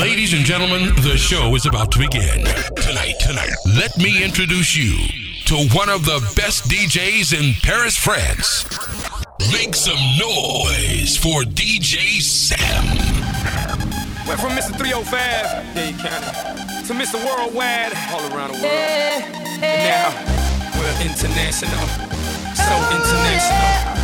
Ladies and gentlemen, the show is about to begin. Tonight, tonight, let me introduce you to one of the best DJs in Paris, France. Make some noise for DJ Sam. Went from Mr. 305, Dade County, to Mr. Worldwide, all around the world. And now, we're international, so oh, international.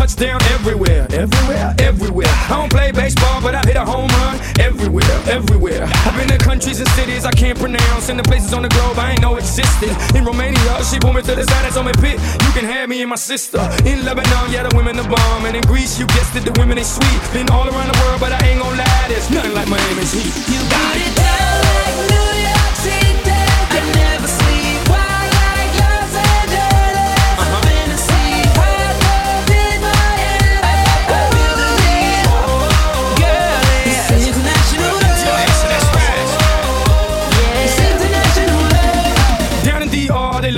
football, but I touch down everywhere. Everywhere, everywhere. I don't play baseball, but I hit a home run everywhere, everywhere. I've been to countries and cities I can't pronounce, and the places on the globe I ain't know existed. In Romania, she pulled me to the side and told me, Pit, you can have me and my sister. In Lebanon, yeah, the women the bomb. And in Greece, you guessed it, the women they sweet. Been all around the world, but I ain't gon' lie, there's nothing like Miami's heat. You put it down like New York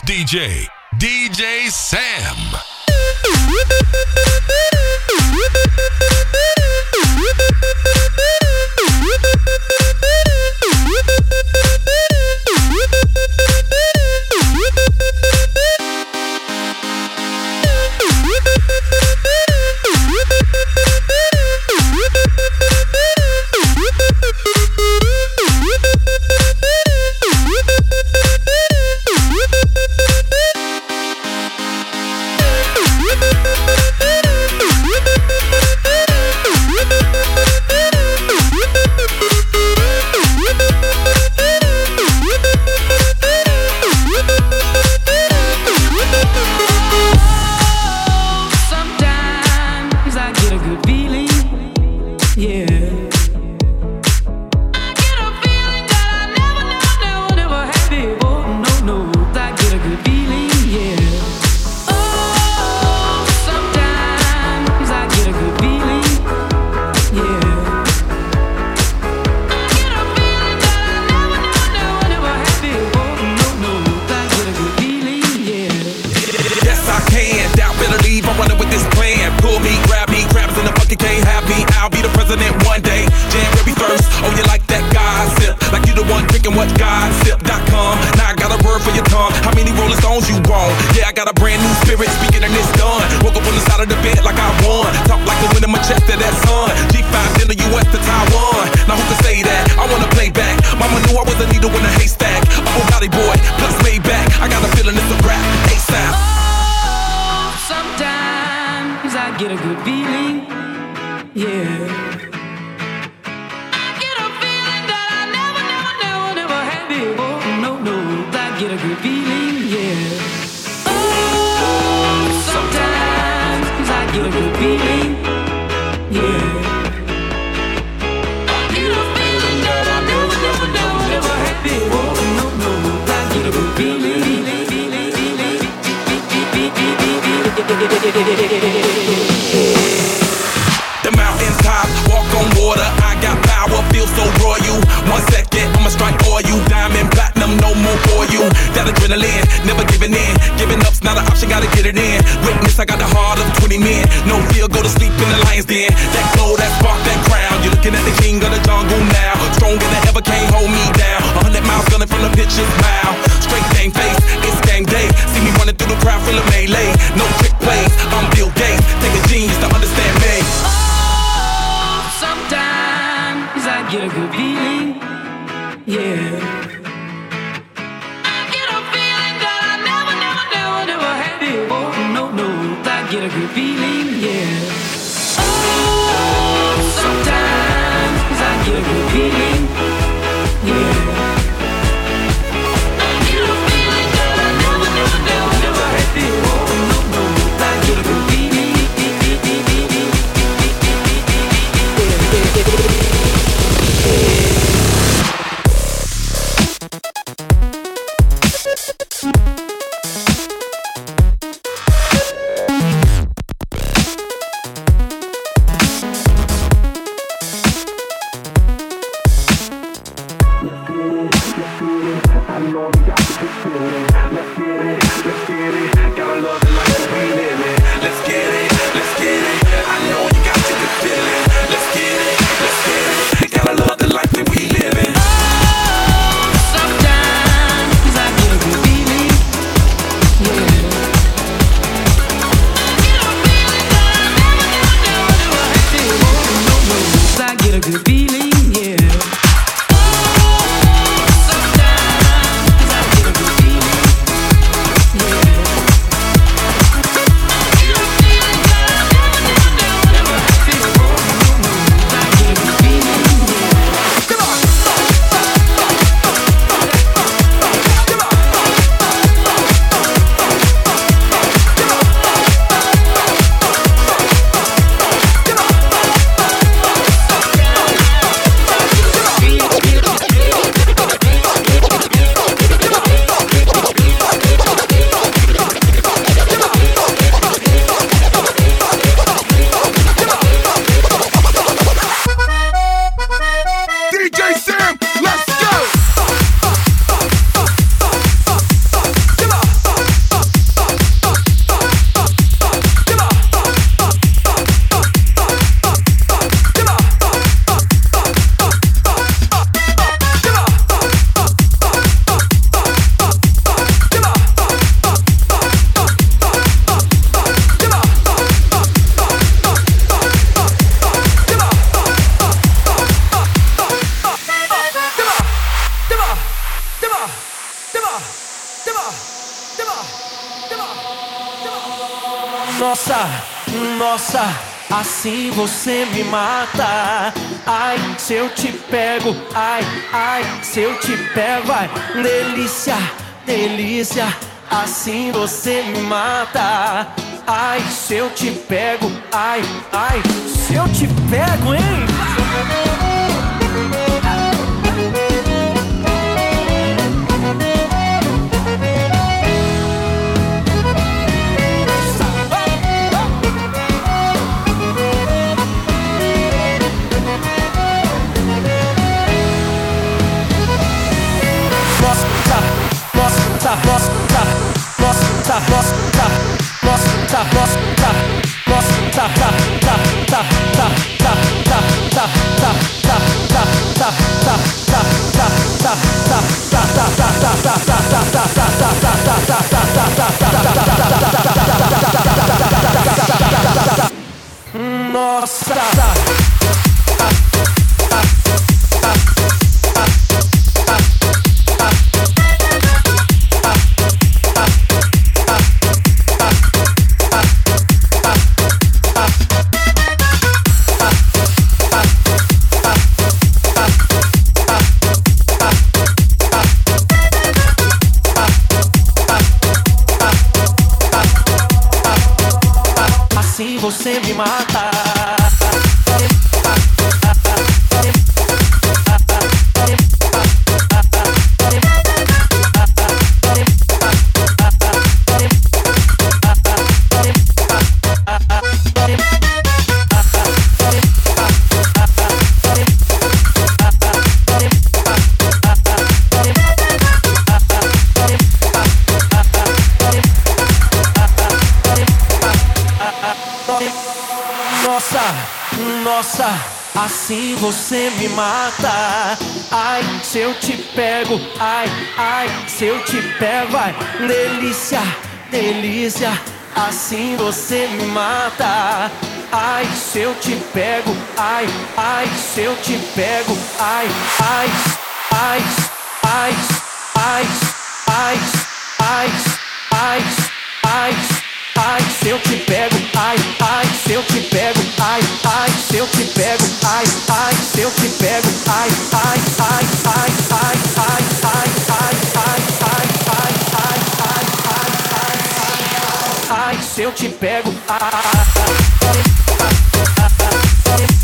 DJ, DJ Sam. Feeling, yeah. it in. Witness, I got the heart of 20 men. No fear, go to sleep in the lion's den. That glow, that spark, that crown. You're looking at the king of the jungle now. Stronger than ever, can't hold me down. A hundred miles gunning from the pitcher's mouth. Nossa, nossa, assim você me mata. Ai, se eu te pego, ai, ai, se eu te pego, ai, delícia, delícia, assim você me mata. Ai, se eu te pego, ai, ai, se eu te pego, hein? Nossa! Se eu te pego, vai, delícia, delícia. Assim você me mata. Ai, se eu te pego, ai, ai, se eu te pego, ai, ai, ai, ai, ai, ai, ai, ai, ai, ai, se eu te pego, ai, ai, se eu te pego, ai, ai, se eu te pego ai, ai, se eu te pego, ai, ai, ai, ai, ai, ai, ai, ai, ai, ai, ai, ai, ai, ai, ai, ai, se eu te pego, Assim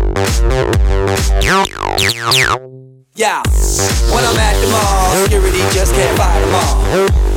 Yeah, when I'm at the mall, security just can't fight them all.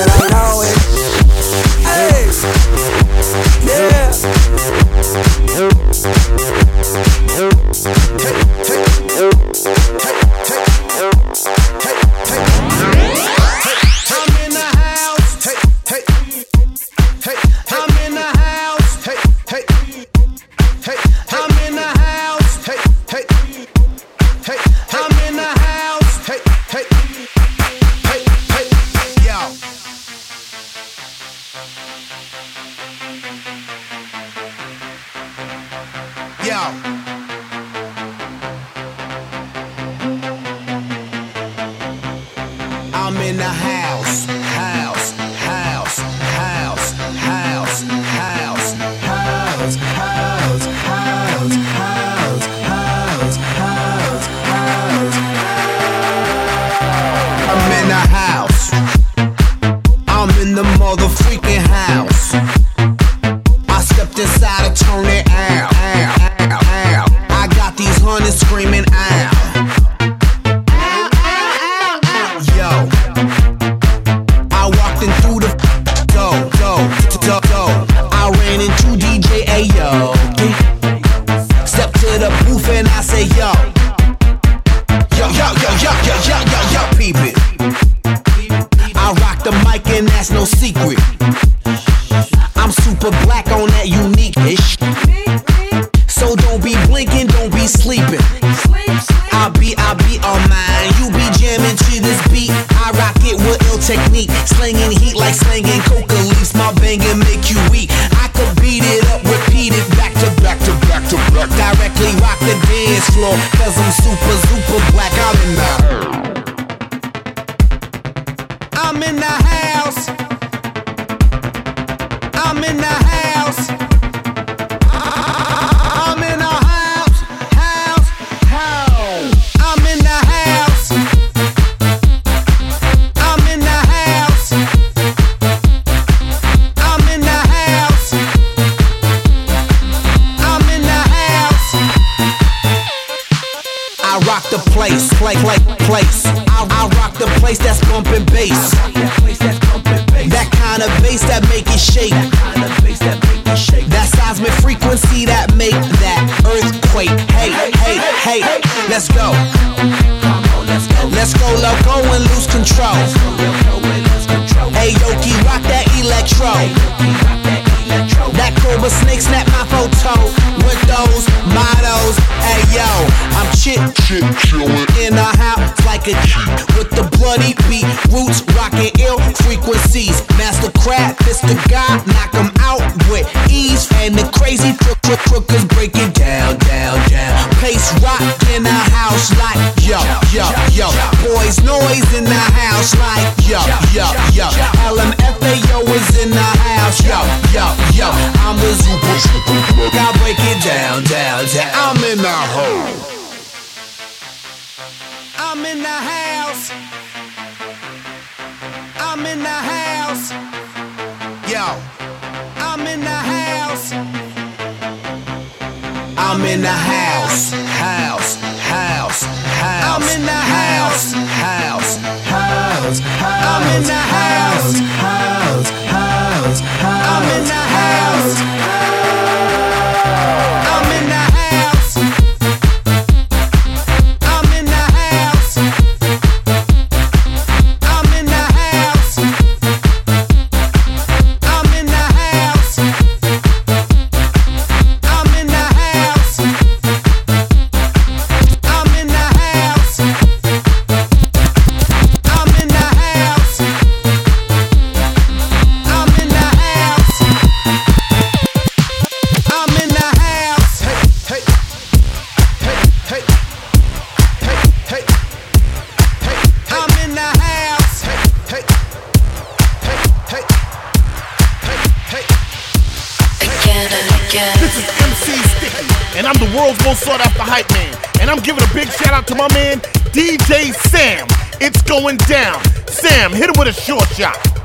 I know in the house, rock in the house like yo, yo, yo. Boys Noize in the house like yo, yo, yo. LMFAO is in the house, yo, yo, yo. I'm the super, super. I break it down, down, down. I'm in the hole. I'm in the house. I'm in the house. Yo, I'm in the house. I'm in the house, house, house, house. I'm in the house, house, house, house. I'm in the house, house, house, house. I'm in the house. Hey, hey, hey, hey, hey, hey. I'm in the house. Hey, hey, hey, hey, hey, hey. again and again. This is MC Sticky, and I'm the world's most sought after hype man. And I'm giving a big shout out to my man, DJ Sam. It's going down. Sam, hit him with a short shot.